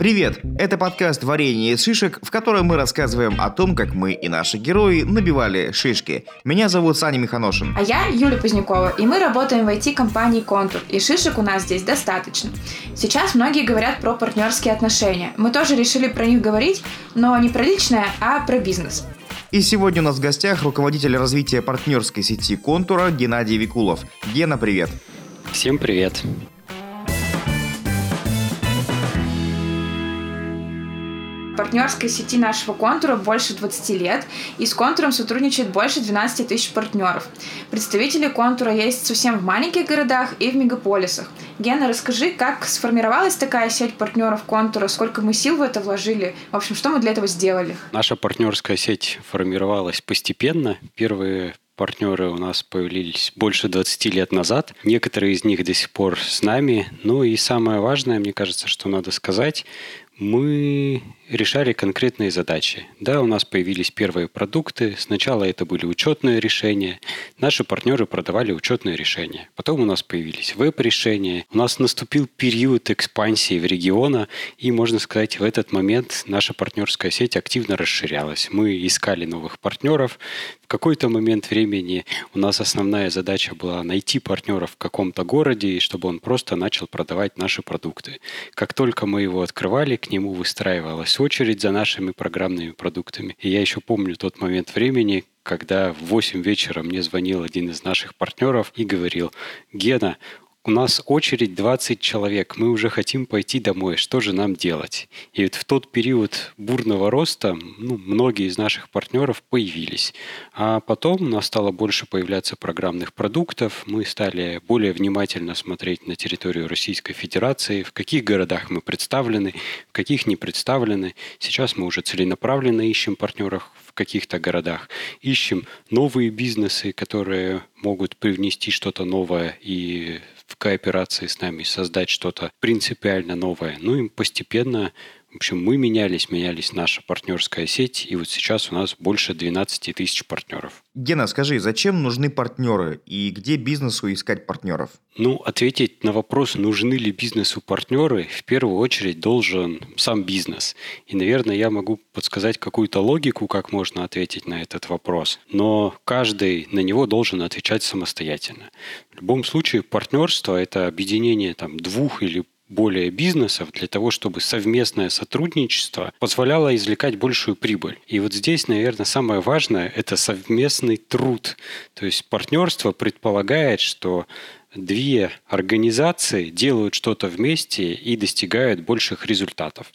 Привет! Это подкаст «Варенье из шишек», в котором мы рассказываем о том, как мы и наши герои набивали шишки. Меня зовут Саня Миханошин. А я Юля Позднякова, и мы работаем в IT-компании «Контур», и шишек у нас здесь достаточно. Сейчас многие говорят про партнерские отношения. Мы тоже решили про них говорить, но не про личное, а про бизнес. И сегодня у нас в гостях руководитель развития партнерской сети «Контура» Геннадий Викулов. Гена, привет! Всем привет! Партнерской сети нашего контура больше 20 лет, и с контуром сотрудничает больше 12 тысяч партнеров. Представители контура есть совсем в маленьких городах и в мегаполисах. Гена, расскажи, как сформировалась такая сеть партнеров контура, сколько мы сил в это вложили, в общем, что мы для этого сделали? Наша партнерская сеть формировалась постепенно. Первые партнеры у нас появились больше 20 лет назад. Некоторые из них до сих пор с нами. Ну и самое важное, мне кажется, что надо сказать, мы решали конкретные задачи. Да, у нас появились первые продукты. Сначала это были учетные решения. Наши партнеры продавали учетные решения. Потом у нас появились веб-решения. У нас наступил период экспансии в региона. И, можно сказать, в этот момент наша партнерская сеть активно расширялась. Мы искали новых партнеров. В какой-то момент времени у нас основная задача была найти партнера в каком-то городе, чтобы он просто начал продавать наши продукты. Как только мы его открывали, к нему выстраивалась очередь за нашими программными продуктами. И я еще помню тот момент времени, когда в 8 вечера мне звонил один из наших партнеров и говорил, Гена, у нас очередь 20 человек, мы уже хотим пойти домой, что же нам делать? И вот в тот период бурного роста ну, многие из наших партнеров появились. А потом у нас стало больше появляться программных продуктов, мы стали более внимательно смотреть на территорию Российской Федерации, в каких городах мы представлены, в каких не представлены. Сейчас мы уже целенаправленно ищем партнеров в каких-то городах, ищем новые бизнесы, которые могут привнести что-то новое и в кооперации с нами создать что-то принципиально новое. Ну и постепенно в общем, мы менялись, менялись наша партнерская сеть, и вот сейчас у нас больше 12 тысяч партнеров. Гена, скажи, зачем нужны партнеры и где бизнесу искать партнеров? Ну, ответить на вопрос, нужны ли бизнесу партнеры, в первую очередь должен сам бизнес. И, наверное, я могу подсказать какую-то логику, как можно ответить на этот вопрос. Но каждый на него должен отвечать самостоятельно. В любом случае, партнерство – это объединение там, двух или более бизнесов для того, чтобы совместное сотрудничество позволяло извлекать большую прибыль. И вот здесь, наверное, самое важное – это совместный труд. То есть партнерство предполагает, что две организации делают что-то вместе и достигают больших результатов.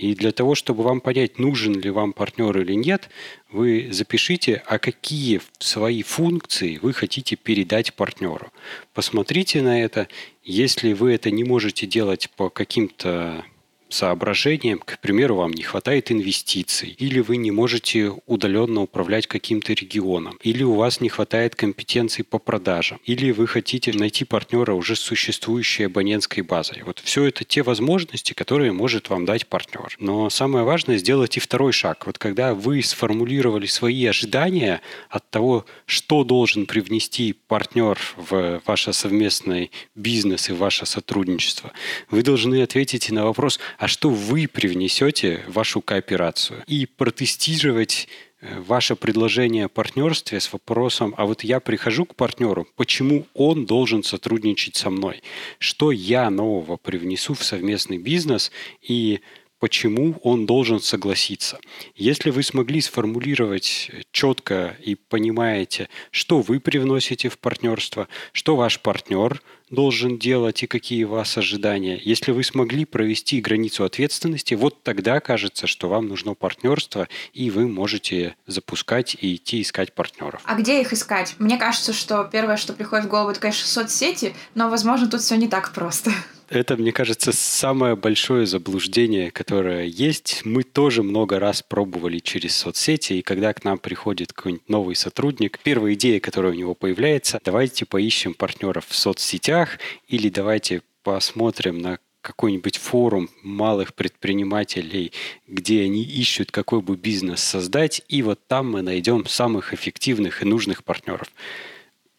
И для того, чтобы вам понять, нужен ли вам партнер или нет, вы запишите, а какие свои функции вы хотите передать партнеру. Посмотрите на это. Если вы это не можете делать по каким-то соображениям, к примеру, вам не хватает инвестиций, или вы не можете удаленно управлять каким-то регионом, или у вас не хватает компетенций по продажам, или вы хотите найти партнера уже с существующей абонентской базой. Вот все это те возможности, которые может вам дать партнер. Но самое важное сделать и второй шаг. Вот когда вы сформулировали свои ожидания от того, что должен привнести партнер в ваш совместный бизнес и ваше сотрудничество, вы должны ответить на вопрос, а что вы привнесете в вашу кооперацию. И протестировать э, ваше предложение о партнерстве с вопросом, а вот я прихожу к партнеру, почему он должен сотрудничать со мной? Что я нового привнесу в совместный бизнес и почему он должен согласиться. Если вы смогли сформулировать четко и понимаете, что вы привносите в партнерство, что ваш партнер должен делать и какие у вас ожидания. Если вы смогли провести границу ответственности, вот тогда кажется, что вам нужно партнерство, и вы можете запускать и идти искать партнеров. А где их искать? Мне кажется, что первое, что приходит в голову, это, конечно, соцсети, но, возможно, тут все не так просто. Это, мне кажется, самое большое заблуждение, которое есть. Мы тоже много раз пробовали через соцсети, и когда к нам приходит какой-нибудь новый сотрудник, первая идея, которая у него появляется, давайте поищем партнеров в соцсетях или давайте посмотрим на какой-нибудь форум малых предпринимателей, где они ищут, какой бы бизнес создать, и вот там мы найдем самых эффективных и нужных партнеров.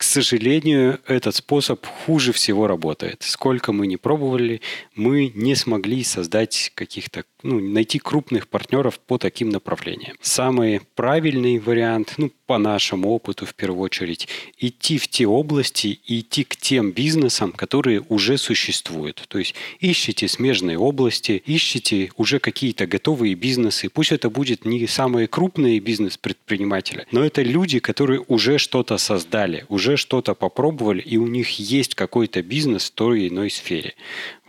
К сожалению, этот способ хуже всего работает. Сколько мы не пробовали, мы не смогли создать каких-то, ну, найти крупных партнеров по таким направлениям. Самый правильный вариант, ну, по нашему опыту в первую очередь, идти в те области и идти к тем бизнесам, которые уже существуют. То есть ищите смежные области, ищите уже какие-то готовые бизнесы. Пусть это будет не самые крупные бизнес-предприниматели, но это люди, которые уже что-то создали, уже что-то попробовали, и у них есть какой-то бизнес в той или иной сфере.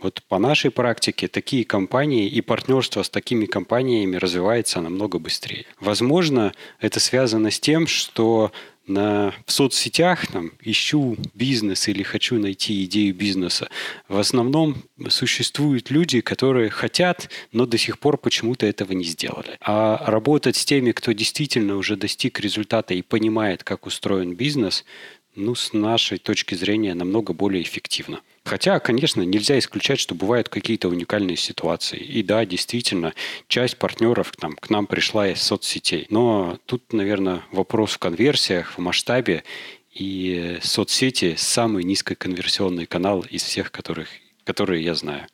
Вот по нашей практике такие компании и партнерство с такими компаниями развивается намного быстрее. Возможно, это связано с тем, что на, в соцсетях там, ищу бизнес или хочу найти идею бизнеса, в основном существуют люди, которые хотят, но до сих пор почему-то этого не сделали. А работать с теми, кто действительно уже достиг результата и понимает, как устроен бизнес, ну, с нашей точки зрения, намного более эффективно. Хотя, конечно, нельзя исключать, что бывают какие-то уникальные ситуации. И да, действительно, часть партнеров там, к нам пришла из соцсетей. Но тут, наверное, вопрос в конверсиях, в масштабе. И соцсети – самый низкоконверсионный канал из всех, которых, которые я знаю.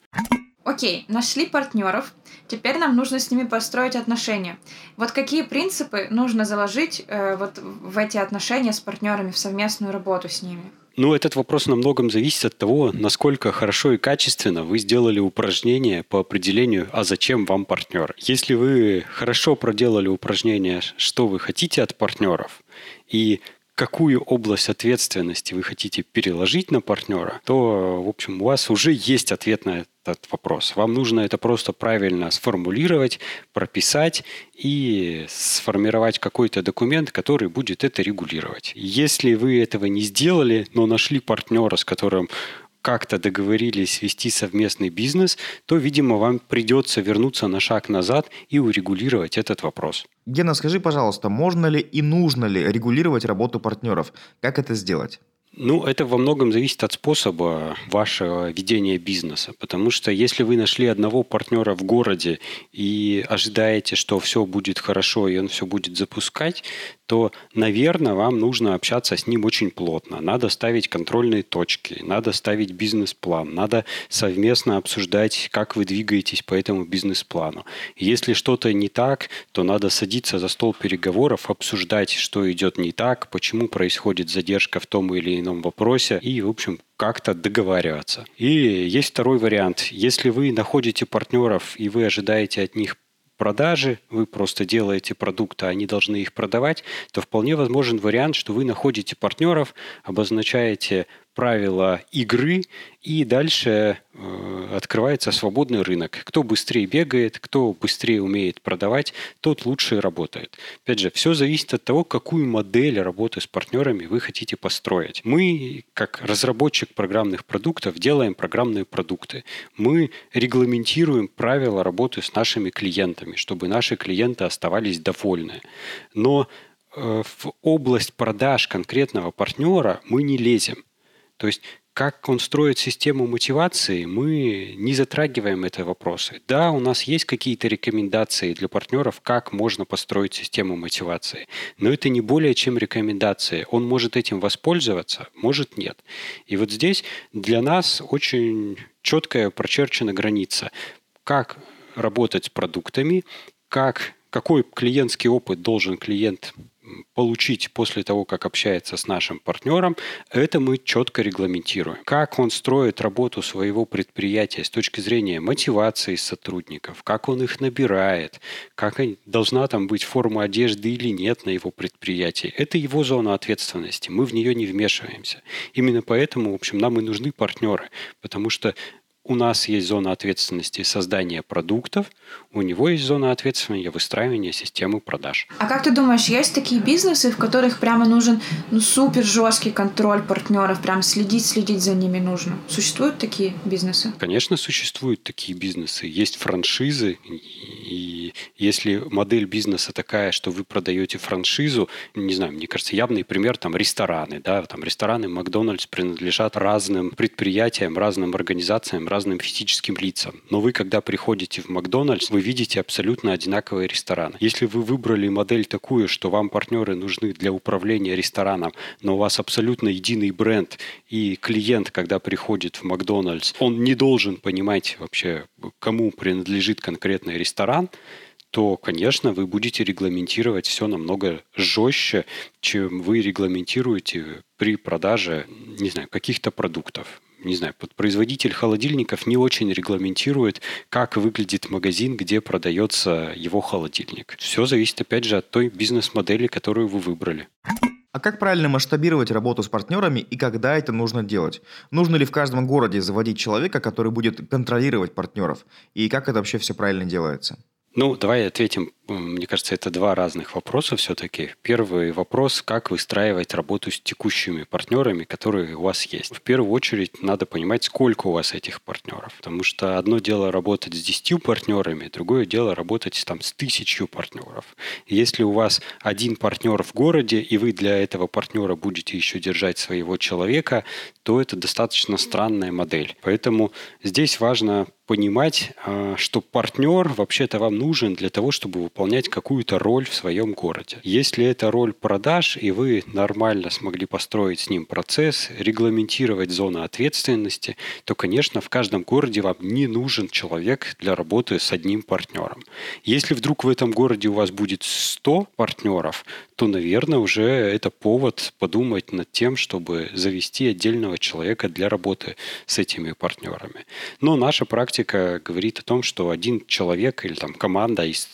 Окей, нашли партнеров, теперь нам нужно с ними построить отношения. Вот какие принципы нужно заложить э, вот в эти отношения с партнерами, в совместную работу с ними? Ну, этот вопрос на многом зависит от того, насколько хорошо и качественно вы сделали упражнение по определению, а зачем вам партнер. Если вы хорошо проделали упражнение, что вы хотите от партнеров, и какую область ответственности вы хотите переложить на партнера, то, в общем, у вас уже есть ответ на этот вопрос. Вам нужно это просто правильно сформулировать, прописать и сформировать какой-то документ, который будет это регулировать. Если вы этого не сделали, но нашли партнера, с которым как-то договорились вести совместный бизнес, то, видимо, вам придется вернуться на шаг назад и урегулировать этот вопрос. Гена, скажи, пожалуйста, можно ли и нужно ли регулировать работу партнеров? Как это сделать? Ну, это во многом зависит от способа вашего ведения бизнеса. Потому что если вы нашли одного партнера в городе и ожидаете, что все будет хорошо и он все будет запускать, то, наверное, вам нужно общаться с ним очень плотно. Надо ставить контрольные точки, надо ставить бизнес-план, надо совместно обсуждать, как вы двигаетесь по этому бизнес-плану. Если что-то не так, то надо садиться за стол переговоров, обсуждать, что идет не так, почему происходит задержка в том или ином вопросе и, в общем, как-то договариваться. И есть второй вариант. Если вы находите партнеров и вы ожидаете от них продажи, вы просто делаете продукты, они должны их продавать, то вполне возможен вариант, что вы находите партнеров, обозначаете правила игры, и дальше э, открывается свободный рынок. Кто быстрее бегает, кто быстрее умеет продавать, тот лучше работает. Опять же, все зависит от того, какую модель работы с партнерами вы хотите построить. Мы, как разработчик программных продуктов, делаем программные продукты. Мы регламентируем правила работы с нашими клиентами, чтобы наши клиенты оставались довольны. Но э, в область продаж конкретного партнера мы не лезем. То есть как он строит систему мотивации, мы не затрагиваем эти вопросы. Да, у нас есть какие-то рекомендации для партнеров, как можно построить систему мотивации, но это не более чем рекомендации. Он может этим воспользоваться, может нет. И вот здесь для нас очень четкая прочерчена граница, как работать с продуктами, как, какой клиентский опыт должен клиент получить после того, как общается с нашим партнером, это мы четко регламентируем. Как он строит работу своего предприятия с точки зрения мотивации сотрудников, как он их набирает, как должна там быть форма одежды или нет на его предприятии. Это его зона ответственности, мы в нее не вмешиваемся. Именно поэтому, в общем, нам и нужны партнеры, потому что у нас есть зона ответственности создания продуктов, у него есть зона ответственности выстраивания системы продаж. А как ты думаешь, есть такие бизнесы, в которых прямо нужен ну, супер жесткий контроль партнеров, прям следить, следить за ними нужно? Существуют такие бизнесы? Конечно, существуют такие бизнесы. Есть франшизы, и Если модель бизнеса такая, что вы продаете франшизу, не знаю, мне кажется, явный пример там рестораны, да, там рестораны Макдональдс принадлежат разным предприятиям, разным организациям, разным физическим лицам. Но вы, когда приходите в Макдональдс, вы видите абсолютно одинаковые рестораны. Если вы выбрали модель такую, что вам партнеры нужны для управления рестораном, но у вас абсолютно единый бренд, и клиент, когда приходит в Макдональдс, он не должен понимать вообще, кому принадлежит конкретный ресторан, то, конечно, вы будете регламентировать все намного жестче, чем вы регламентируете при продаже, не знаю, каких-то продуктов не знаю, производитель холодильников не очень регламентирует, как выглядит магазин, где продается его холодильник. Все зависит, опять же, от той бизнес-модели, которую вы выбрали. А как правильно масштабировать работу с партнерами и когда это нужно делать? Нужно ли в каждом городе заводить человека, который будет контролировать партнеров? И как это вообще все правильно делается? Ну, давай ответим мне кажется, это два разных вопроса все-таки. Первый вопрос, как выстраивать работу с текущими партнерами, которые у вас есть. В первую очередь надо понимать, сколько у вас этих партнеров. Потому что одно дело работать с десятью партнерами, другое дело работать там, с тысячью партнеров. Если у вас один партнер в городе, и вы для этого партнера будете еще держать своего человека, то это достаточно странная модель. Поэтому здесь важно понимать, а, что партнер вообще-то вам нужен для того, чтобы выполнять какую-то роль в своем городе. Если это роль продаж, и вы нормально смогли построить с ним процесс, регламентировать зону ответственности, то, конечно, в каждом городе вам не нужен человек для работы с одним партнером. Если вдруг в этом городе у вас будет 100 партнеров, то, наверное, уже это повод подумать над тем, чтобы завести отдельного человека для работы с этими партнерами. Но наша практика говорит о том, что один человек или там команда из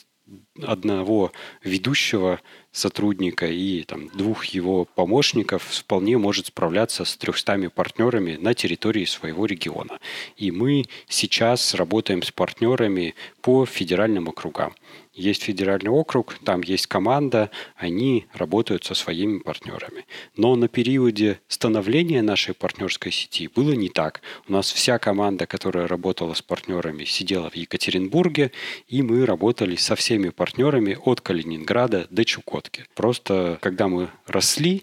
одного ведущего сотрудника и там, двух его помощников вполне может справляться с 300 партнерами на территории своего региона. И мы сейчас работаем с партнерами по федеральным округам. Есть федеральный округ, там есть команда, они работают со своими партнерами. Но на периоде становления нашей партнерской сети было не так. У нас вся команда, которая работала с партнерами, сидела в Екатеринбурге, и мы работали со всеми партнерами от Калининграда до Чукотки. Просто когда мы росли,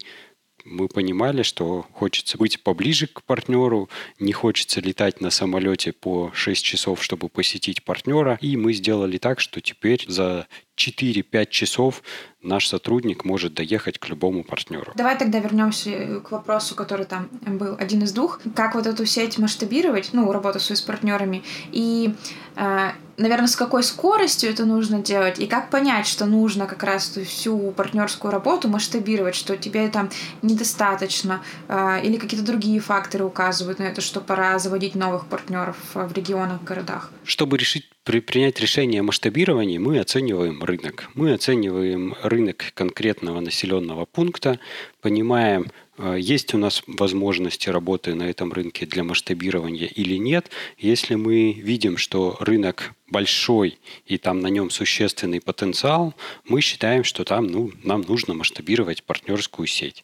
мы понимали, что хочется быть поближе к партнеру, не хочется летать на самолете по 6 часов, чтобы посетить партнера. И мы сделали так, что теперь за 4-5 часов наш сотрудник может доехать к любому партнеру. Давай тогда вернемся к вопросу, который там был один из двух. Как вот эту сеть масштабировать, ну, работу с партнерами, и, э, наверное, с какой скоростью это нужно делать, и как понять, что нужно как раз всю партнерскую работу масштабировать, что тебе там недостаточно, э, или какие-то другие факторы указывают на это, что пора заводить новых партнеров в регионах, городах. Чтобы решить при принять решение о масштабировании мы оцениваем рынок. Мы оцениваем рынок конкретного населенного пункта, понимаем, э, есть у нас возможности работы на этом рынке для масштабирования или нет. Если мы видим, что рынок большой и там на нем существенный потенциал, мы считаем, что там ну, нам нужно масштабировать партнерскую сеть.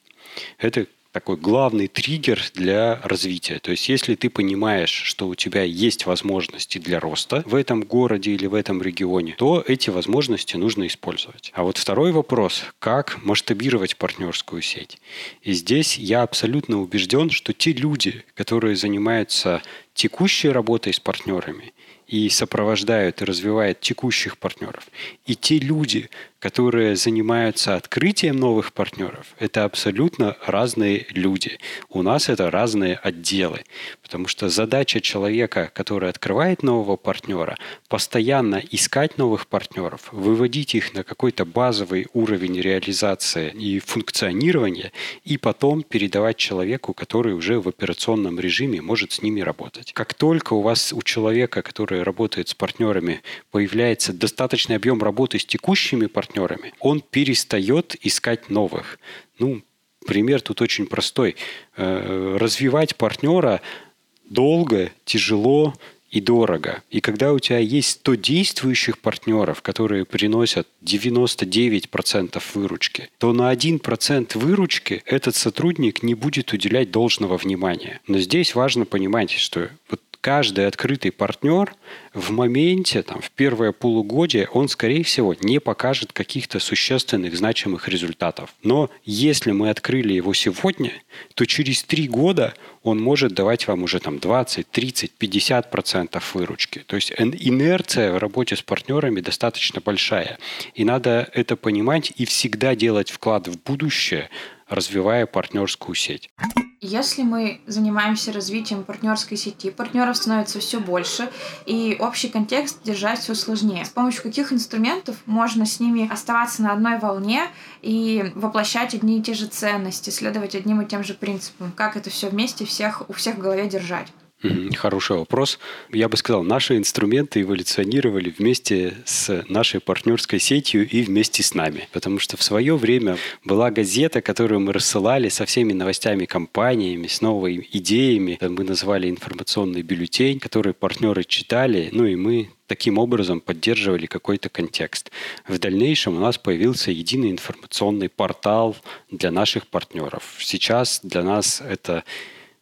Это такой главный триггер для развития. То есть, если ты понимаешь, что у тебя есть возможности для роста в этом городе или в этом регионе, то эти возможности нужно использовать. А вот второй вопрос, как масштабировать партнерскую сеть. И здесь я абсолютно убежден, что те люди, которые занимаются текущей работой с партнерами и сопровождают и развивают текущих партнеров, и те люди, которые занимаются открытием новых партнеров, это абсолютно разные люди. У нас это разные отделы. Потому что задача человека, который открывает нового партнера, постоянно искать новых партнеров, выводить их на какой-то базовый уровень реализации и функционирования, и потом передавать человеку, который уже в операционном режиме может с ними работать. Как только у вас, у человека, который работает с партнерами, появляется достаточный объем работы с текущими партнерами, партнерами, он перестает искать новых. Ну, пример тут очень простой. Э, развивать партнера долго, тяжело и дорого. И когда у тебя есть 100 действующих партнеров, которые приносят 99% выручки, то на 1% выручки этот сотрудник не будет уделять должного внимания. Но здесь важно понимать, что вот каждый открытый партнер в моменте, там, в первое полугодие, он, скорее всего, не покажет каких-то существенных, значимых результатов. Но если мы открыли его сегодня, то через три года он может давать вам уже там 20, 30, 50 процентов выручки. То есть инерция в работе с партнерами достаточно большая. И надо это понимать и всегда делать вклад в будущее, развивая партнерскую сеть. Если мы занимаемся развитием партнерской сети, партнеров становится все больше, и общий контекст держать все сложнее. С помощью каких инструментов можно с ними оставаться на одной волне и воплощать одни и те же ценности, следовать одним и тем же принципам? Как это все вместе всех, у всех в голове держать? Хороший вопрос. Я бы сказал, наши инструменты эволюционировали вместе с нашей партнерской сетью и вместе с нами. Потому что в свое время была газета, которую мы рассылали со всеми новостями компаниями, с новыми идеями. Мы назвали информационный бюллетень, который партнеры читали, ну и мы таким образом поддерживали какой-то контекст. В дальнейшем у нас появился единый информационный портал для наших партнеров. Сейчас для нас это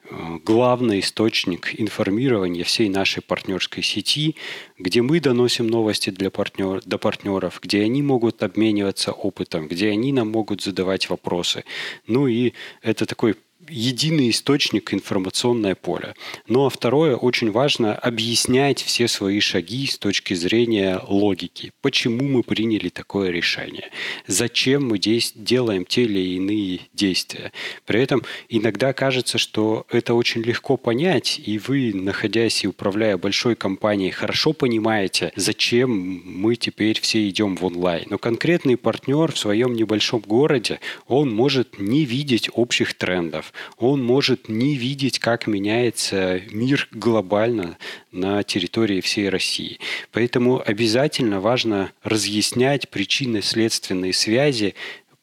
главный источник информирования всей нашей партнерской сети, где мы доносим новости для партнер, до партнеров, где они могут обмениваться опытом, где они нам могут задавать вопросы. Ну и это такой единый источник информационное поле. Ну а второе, очень важно объяснять все свои шаги с точки зрения логики. Почему мы приняли такое решение? Зачем мы делаем те или иные действия? При этом иногда кажется, что это очень легко понять, и вы, находясь и управляя большой компанией, хорошо понимаете, зачем мы теперь все идем в онлайн. Но конкретный партнер в своем небольшом городе, он может не видеть общих трендов, он может не видеть, как меняется мир глобально на территории всей России. Поэтому обязательно важно разъяснять причинно-следственные связи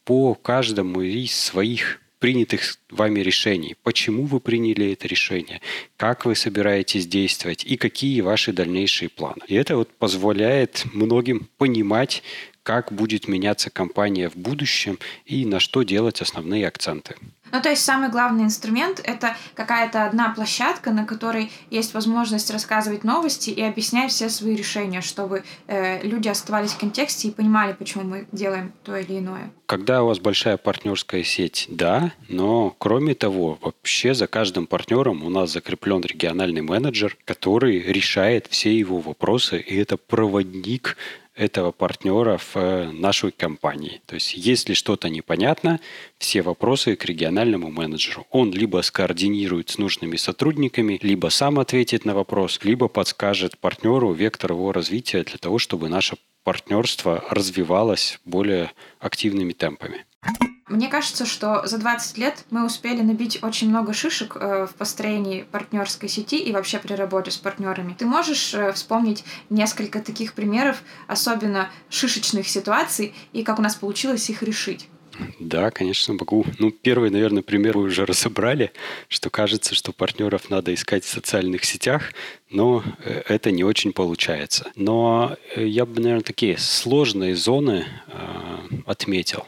по каждому из своих принятых вами решений. Почему вы приняли это решение? Как вы собираетесь действовать? И какие ваши дальнейшие планы? И это вот позволяет многим понимать, как будет меняться компания в будущем и на что делать основные акценты. Ну, то есть самый главный инструмент — это какая-то одна площадка, на которой есть возможность рассказывать новости и объяснять все свои решения, чтобы э, люди оставались в контексте и понимали, почему мы делаем то или иное. Когда у вас большая партнерская сеть, да, но кроме того, вообще за каждым партнером у нас закреплен региональный менеджер, который решает все его вопросы, и это проводник этого партнера в э, нашей компании. То есть, если что-то непонятно, все вопросы к региональному менеджеру. Он либо скоординирует с нужными сотрудниками, либо сам ответит на вопрос, либо подскажет партнеру вектор его развития для того, чтобы наше партнерство развивалось более активными темпами. Мне кажется, что за 20 лет мы успели набить очень много шишек э, в построении партнерской сети и вообще при работе с партнерами. Ты можешь э, вспомнить несколько таких примеров, особенно шишечных ситуаций, и как у нас получилось их решить? Да, конечно, могу. Ну, первый, наверное, пример вы уже разобрали, что кажется, что партнеров надо искать в социальных сетях, но э, это не очень получается. Но я бы, наверное, такие сложные зоны э, отметил.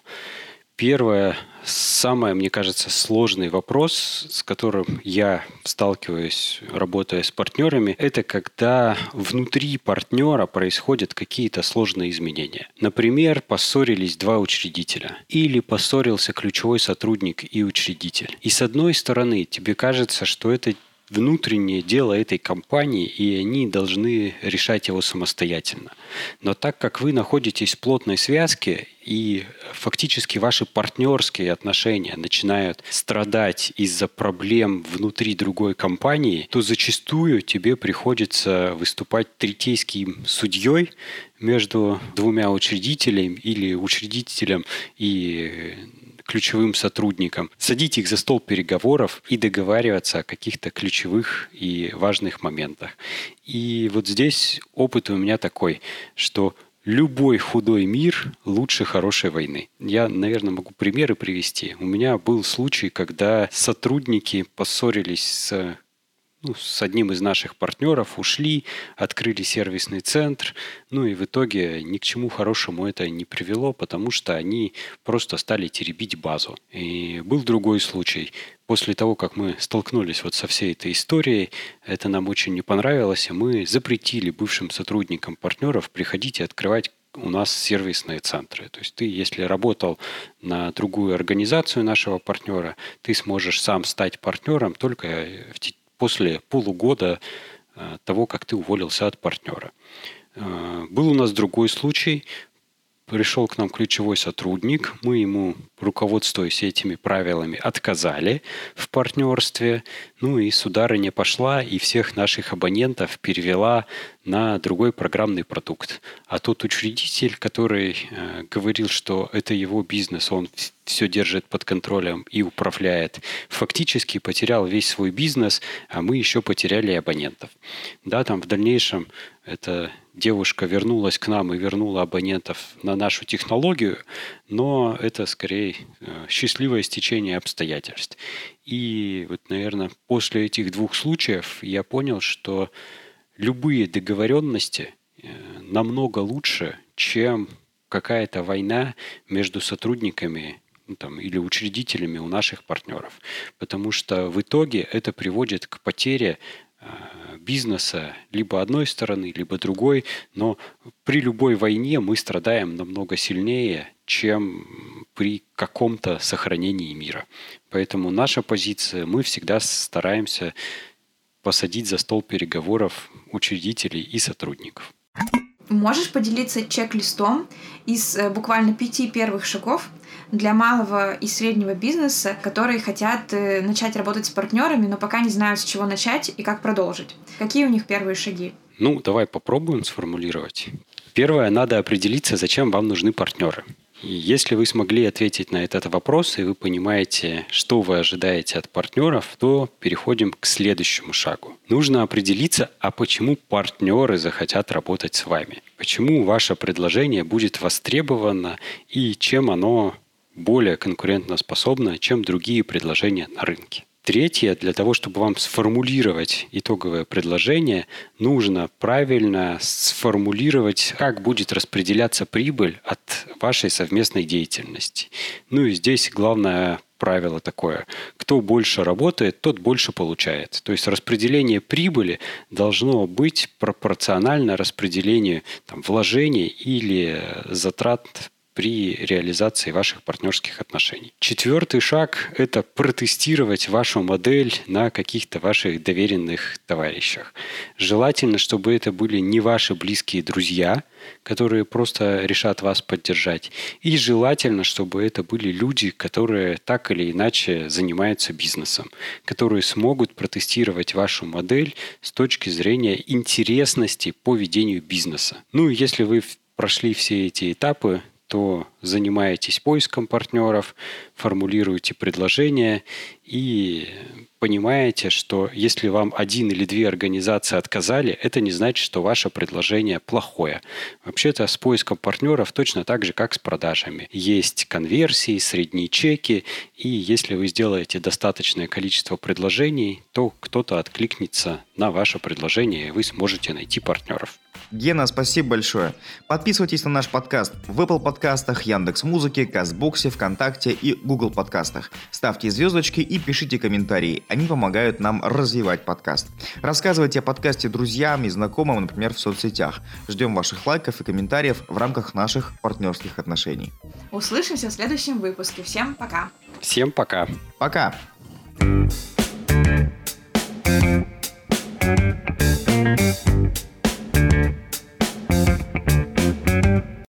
Первое, самое, мне кажется, сложный вопрос, с которым я сталкиваюсь, работая с партнерами, это когда внутри партнера происходят какие-то сложные изменения. Например, поссорились два учредителя или поссорился ключевой сотрудник и учредитель. И с одной стороны, тебе кажется, что это внутреннее дело этой компании, и они должны решать его самостоятельно. Но так как вы находитесь в плотной связке, и фактически ваши партнерские отношения начинают страдать из-за проблем внутри другой компании, то зачастую тебе приходится выступать третейским судьей между двумя учредителями или учредителем и ключевым сотрудникам, садить их за стол переговоров и договариваться о каких-то ключевых и важных моментах. И вот здесь опыт у меня такой, что любой худой мир лучше хорошей войны. Я, наверное, могу примеры привести. У меня был случай, когда сотрудники поссорились с ну, с одним из наших партнеров ушли, открыли сервисный центр, ну и в итоге ни к чему хорошему это не привело, потому что они просто стали теребить базу. И был другой случай. После того, как мы столкнулись вот со всей этой историей, это нам очень не понравилось, и мы запретили бывшим сотрудникам партнеров приходить и открывать у нас сервисные центры. То есть ты, если работал на другую организацию нашего партнера, ты сможешь сам стать партнером только в после полугода э, того, как ты уволился от партнера. Э, был у нас другой случай. Пришел к нам ключевой сотрудник, мы ему, руководствуясь этими правилами, отказали в партнерстве, ну и сударыня пошла и всех наших абонентов перевела на другой программный продукт. А тот учредитель, который э, говорил, что это его бизнес, он все держит под контролем и управляет, фактически потерял весь свой бизнес, а мы еще потеряли абонентов. Да, там в дальнейшем эта девушка вернулась к нам и вернула абонентов на нашу технологию, но это скорее э, счастливое стечение обстоятельств. И вот, наверное, после этих двух случаев я понял, что любые договоренности э, намного лучше, чем какая-то война между сотрудниками ну, там, или учредителями у наших партнеров. Потому что в итоге это приводит к потере э, бизнеса либо одной стороны, либо другой, но при любой войне мы страдаем намного сильнее, чем при каком-то сохранении мира. Поэтому наша позиция, мы всегда стараемся посадить за стол переговоров учредителей и сотрудников. Можешь поделиться чек-листом из э, буквально пяти первых шагов для малого и среднего бизнеса, которые хотят э, начать работать с партнерами, но пока не знают, с чего начать и как продолжить? Какие у них первые шаги? Ну, давай попробуем сформулировать. Первое, надо определиться, зачем вам нужны партнеры. Если вы смогли ответить на этот вопрос, и вы понимаете, что вы ожидаете от партнеров, то переходим к следующему шагу. Нужно определиться, а почему партнеры захотят работать с вами. Почему ваше предложение будет востребовано и чем оно более конкурентоспособно, чем другие предложения на рынке. Третье, для того, чтобы вам сформулировать итоговое предложение, нужно правильно сформулировать, как будет распределяться прибыль от вашей совместной деятельности. Ну и здесь главное правило такое. Кто больше работает, тот больше получает. То есть распределение прибыли должно быть пропорционально распределению там, вложений или затрат при реализации ваших партнерских отношений. Четвертый шаг – это протестировать вашу модель на каких-то ваших доверенных товарищах. Желательно, чтобы это были не ваши близкие друзья, которые просто решат вас поддержать. И желательно, чтобы это были люди, которые так или иначе занимаются бизнесом, которые смогут протестировать вашу модель с точки зрения интересности по ведению бизнеса. Ну и если вы прошли все эти этапы, то занимаетесь поиском партнеров, формулируете предложения и понимаете, что если вам один или две организации отказали, это не значит, что ваше предложение плохое. Вообще-то с поиском партнеров точно так же, как с продажами. Есть конверсии, средние чеки, и если вы сделаете достаточное количество предложений, то кто-то откликнется на ваше предложение, и вы сможете найти партнеров. Гена, спасибо большое. Подписывайтесь на наш подкаст в Apple подкастах, Яндекс Музыке, Казбоксе, ВКонтакте и Google подкастах. Ставьте звездочки и пишите комментарии. Они помогают нам развивать подкаст. Рассказывайте о подкасте друзьям и знакомым, например, в соцсетях. Ждем ваших лайков и комментариев в рамках наших партнерских отношений. Услышимся в следующем выпуске. Всем пока. Всем пока. Пока. thank you